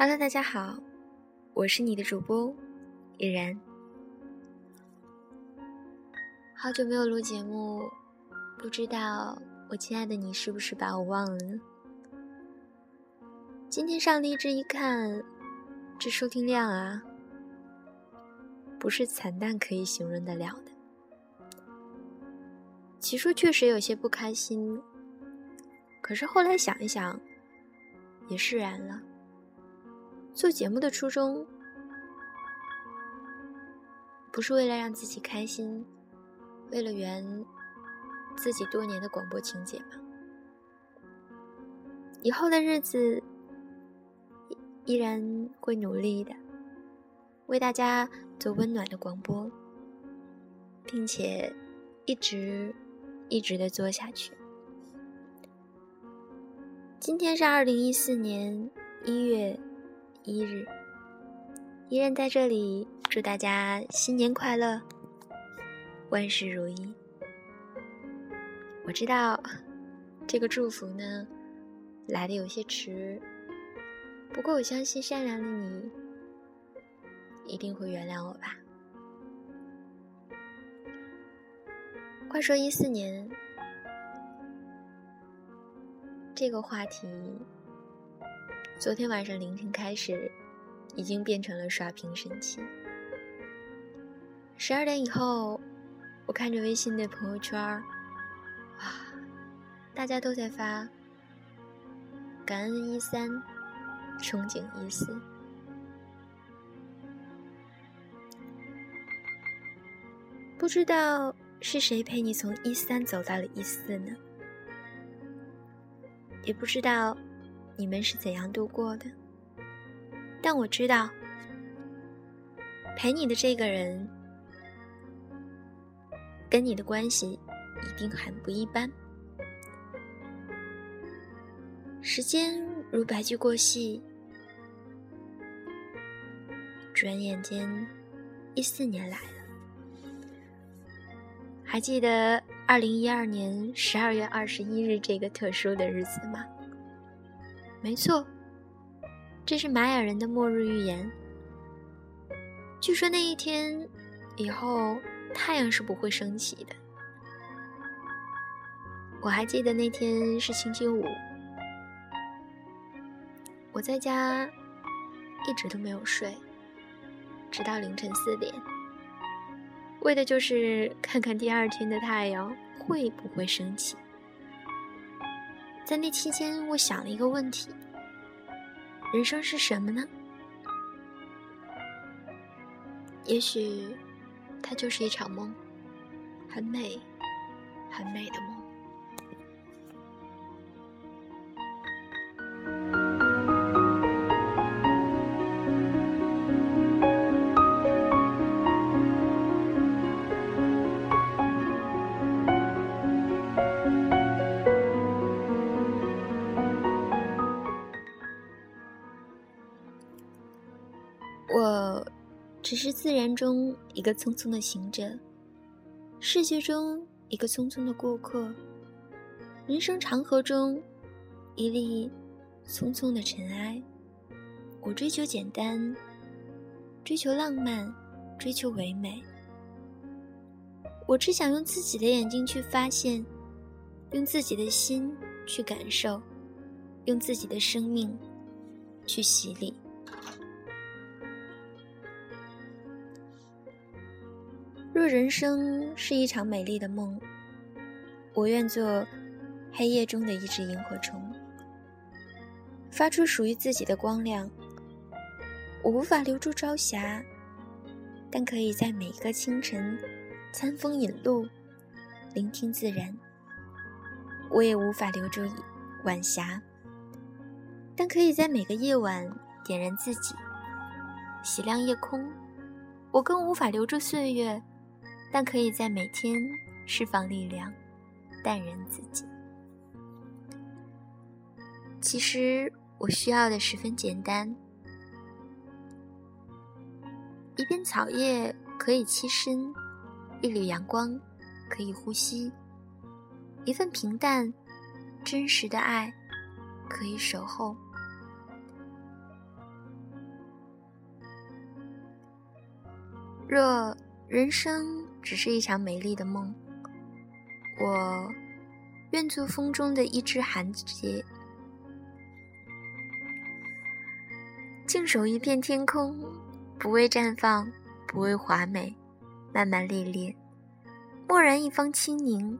Hello，大家好，我是你的主播依然。好久没有录节目，不知道我亲爱的你是不是把我忘了呢？今天上荔枝一看，这收听量啊，不是惨淡可以形容得了的。起初确实有些不开心，可是后来想一想，也释然了。做节目的初衷，不是为了让自己开心，为了圆自己多年的广播情节吗？以后的日子依然会努力的，为大家做温暖的广播，并且一直一直的做下去。今天是二零一四年一月。一日，依然在这里祝大家新年快乐，万事如意。我知道这个祝福呢来的有些迟，不过我相信善良的你一定会原谅我吧。话说一四年这个话题。昨天晚上凌晨开始，已经变成了刷屏神器。十二点以后，我看着微信的朋友圈哇，大家都在发“感恩一三，憧憬一四”。不知道是谁陪你从一三走到了一四呢？也不知道。你们是怎样度过的？但我知道，陪你的这个人跟你的关系一定很不一般。时间如白驹过隙，转眼间一四年来了。还记得二零一二年十二月二十一日这个特殊的日子吗？没错，这是玛雅人的末日预言。据说那一天以后，太阳是不会升起的。我还记得那天是星期五，我在家一直都没有睡，直到凌晨四点，为的就是看看第二天的太阳会不会升起。在那期间，我想了一个问题：人生是什么呢？也许，它就是一场梦，很美，很美的梦。我只是自然中一个匆匆的行者，世界中一个匆匆的过客，人生长河中一粒匆匆的尘埃。我追求简单，追求浪漫，追求唯美。我只想用自己的眼睛去发现，用自己的心去感受，用自己的生命去洗礼。若人生是一场美丽的梦，我愿做黑夜中的一只萤火虫，发出属于自己的光亮。我无法留住朝霞，但可以在每个清晨餐风饮露，聆听自然。我也无法留住晚霞，但可以在每个夜晚点燃自己，洗亮夜空。我更无法留住岁月。但可以在每天释放力量淡然自己。其实我需要的十分简单。一片草叶可以栖身一缕阳光可以呼吸。一份平淡真实的爱可以守候。若人生只是一场美丽的梦，我愿做风中的一枝寒结，静守一片天空，不为绽放，不为华美，慢慢历练，默然一方清宁，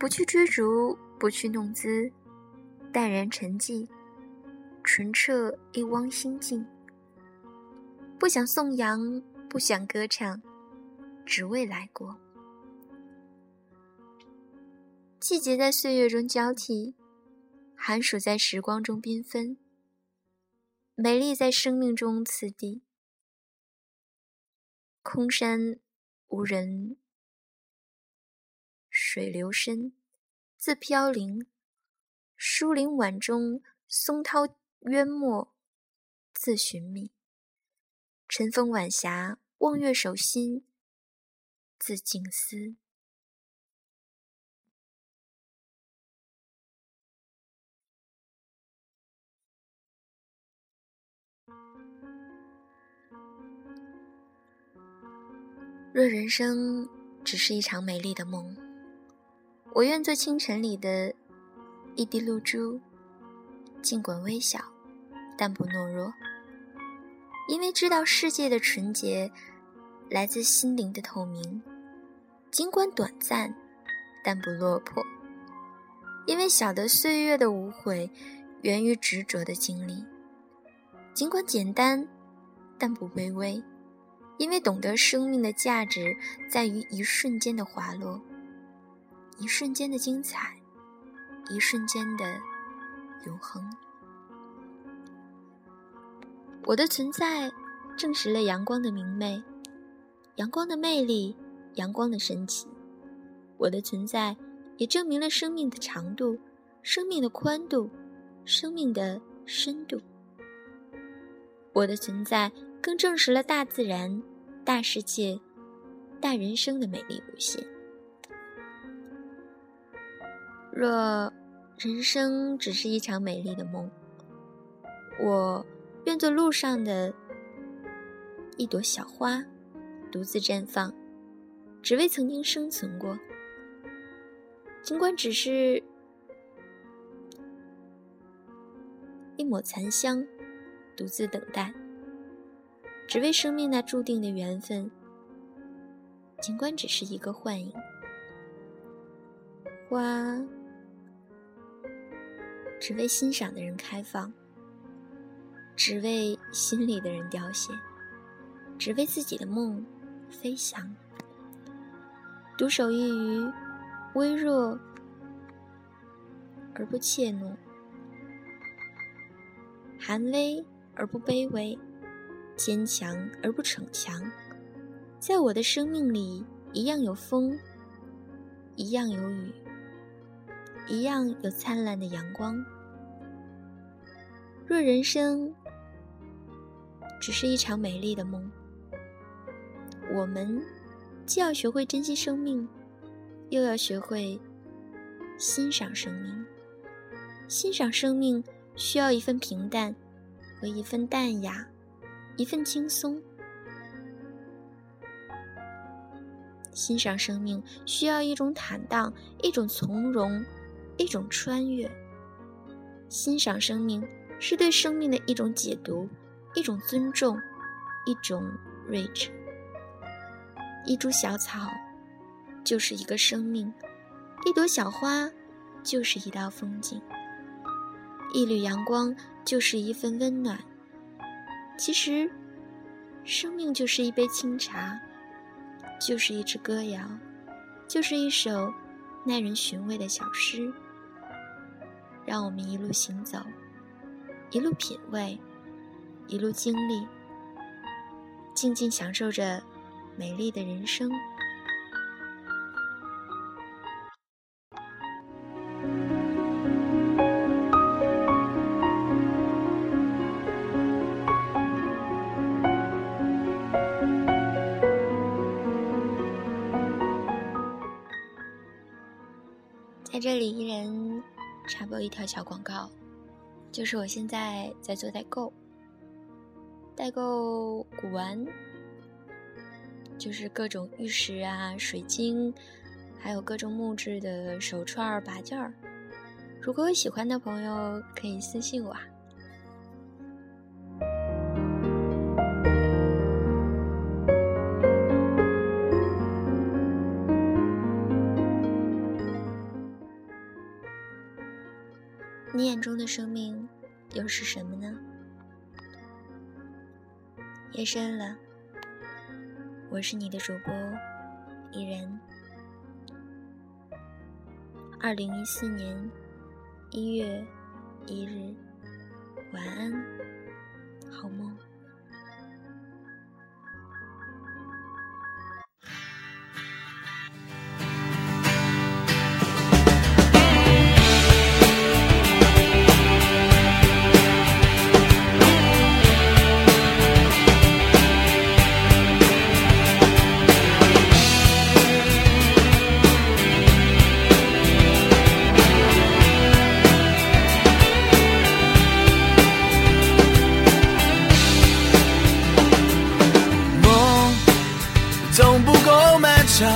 不去追逐，不去弄姿，淡然沉寂，纯澈一汪心境。不想颂扬，不想歌唱，只为来过。季节在岁月中交替，寒暑在时光中缤纷，美丽在生命中次第。空山无人，水流深，自飘零；疏林晚钟，松涛渊没，自寻觅。晨风晚霞，望月守心，自静思。若人生只是一场美丽的梦，我愿做清晨里的一滴露珠，尽管微小，但不懦弱。因为知道世界的纯洁来自心灵的透明，尽管短暂，但不落魄。因为晓得岁月的无悔源于执着的经历，尽管简单，但不卑微。因为懂得生命的价值在于一瞬间的滑落，一瞬间的精彩，一瞬间的永恒。我的存在证实了阳光的明媚，阳光的魅力，阳光的神奇。我的存在也证明了生命的长度，生命的宽度，生命的深度。我的存在更证实了大自然、大世界、大人生的美丽无限。若人生只是一场美丽的梦，我。愿做路上的一朵小花，独自绽放，只为曾经生存过。尽管只是一抹残香，独自等待，只为生命那注定的缘分。尽管只是一个幻影，花只为欣赏的人开放。只为心里的人凋谢，只为自己的梦飞翔。独守一隅，微弱而不怯懦，寒微而不卑微，坚强而不逞强。在我的生命里，一样有风，一样有雨，一样有灿烂的阳光。若人生，只是一场美丽的梦。我们既要学会珍惜生命，又要学会欣赏生命。欣赏生命需要一份平淡和一份淡雅，一份轻松。欣赏生命需要一种坦荡，一种从容，一种穿越。欣赏生命是对生命的一种解读。一种尊重，一种睿智。一株小草，就是一个生命；一朵小花，就是一道风景；一缕阳光，就是一份温暖。其实，生命就是一杯清茶，就是一支歌谣，就是一首耐人寻味的小诗。让我们一路行走，一路品味。一路经历，静静享受着美丽的人生。在这里，依然插播一条小广告，就是我现在在做代购。代购古玩，就是各种玉石啊、水晶，还有各种木质的手串、把件儿。如果有喜欢的朋友，可以私信我。你眼中的生命又是什么呢？夜深了，我是你的主播伊人。二零一四年一月一日，晚安，好梦。可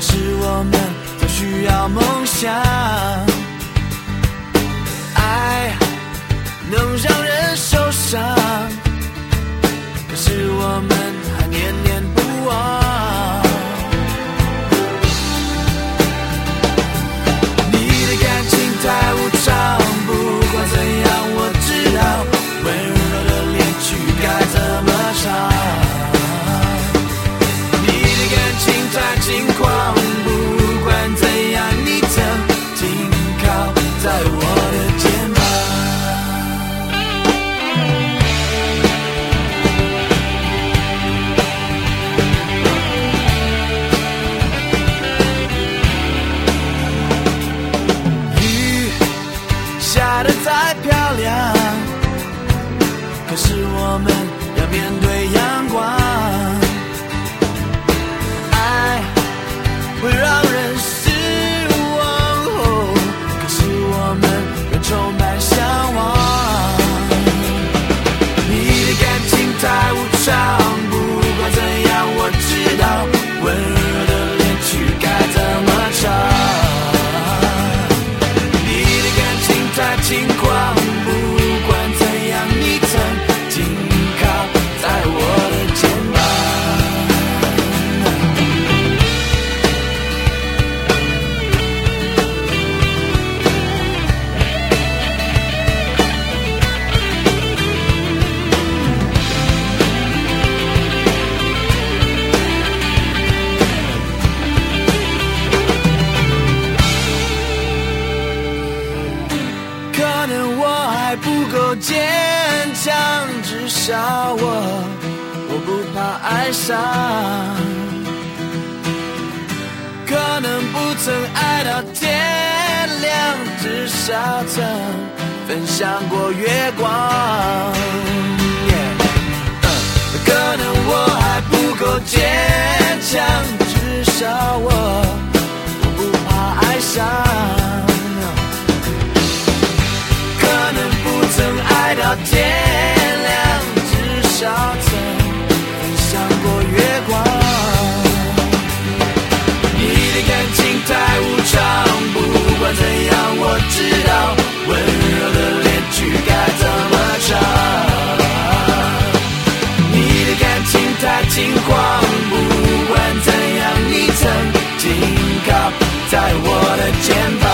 是我们都需要梦想，爱能让人受伤，可是我们还念念下的再漂亮，可是我们要面对阳光。笑我我不怕爱上。可能不曾爱到天亮，至少曾分享过月光。可能我还不够太轻狂，不管怎样，你曾紧靠在我的肩膀。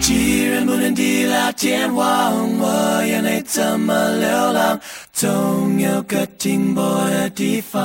既然不能地老天荒，我眼泪怎么流浪？总有个停泊的地方。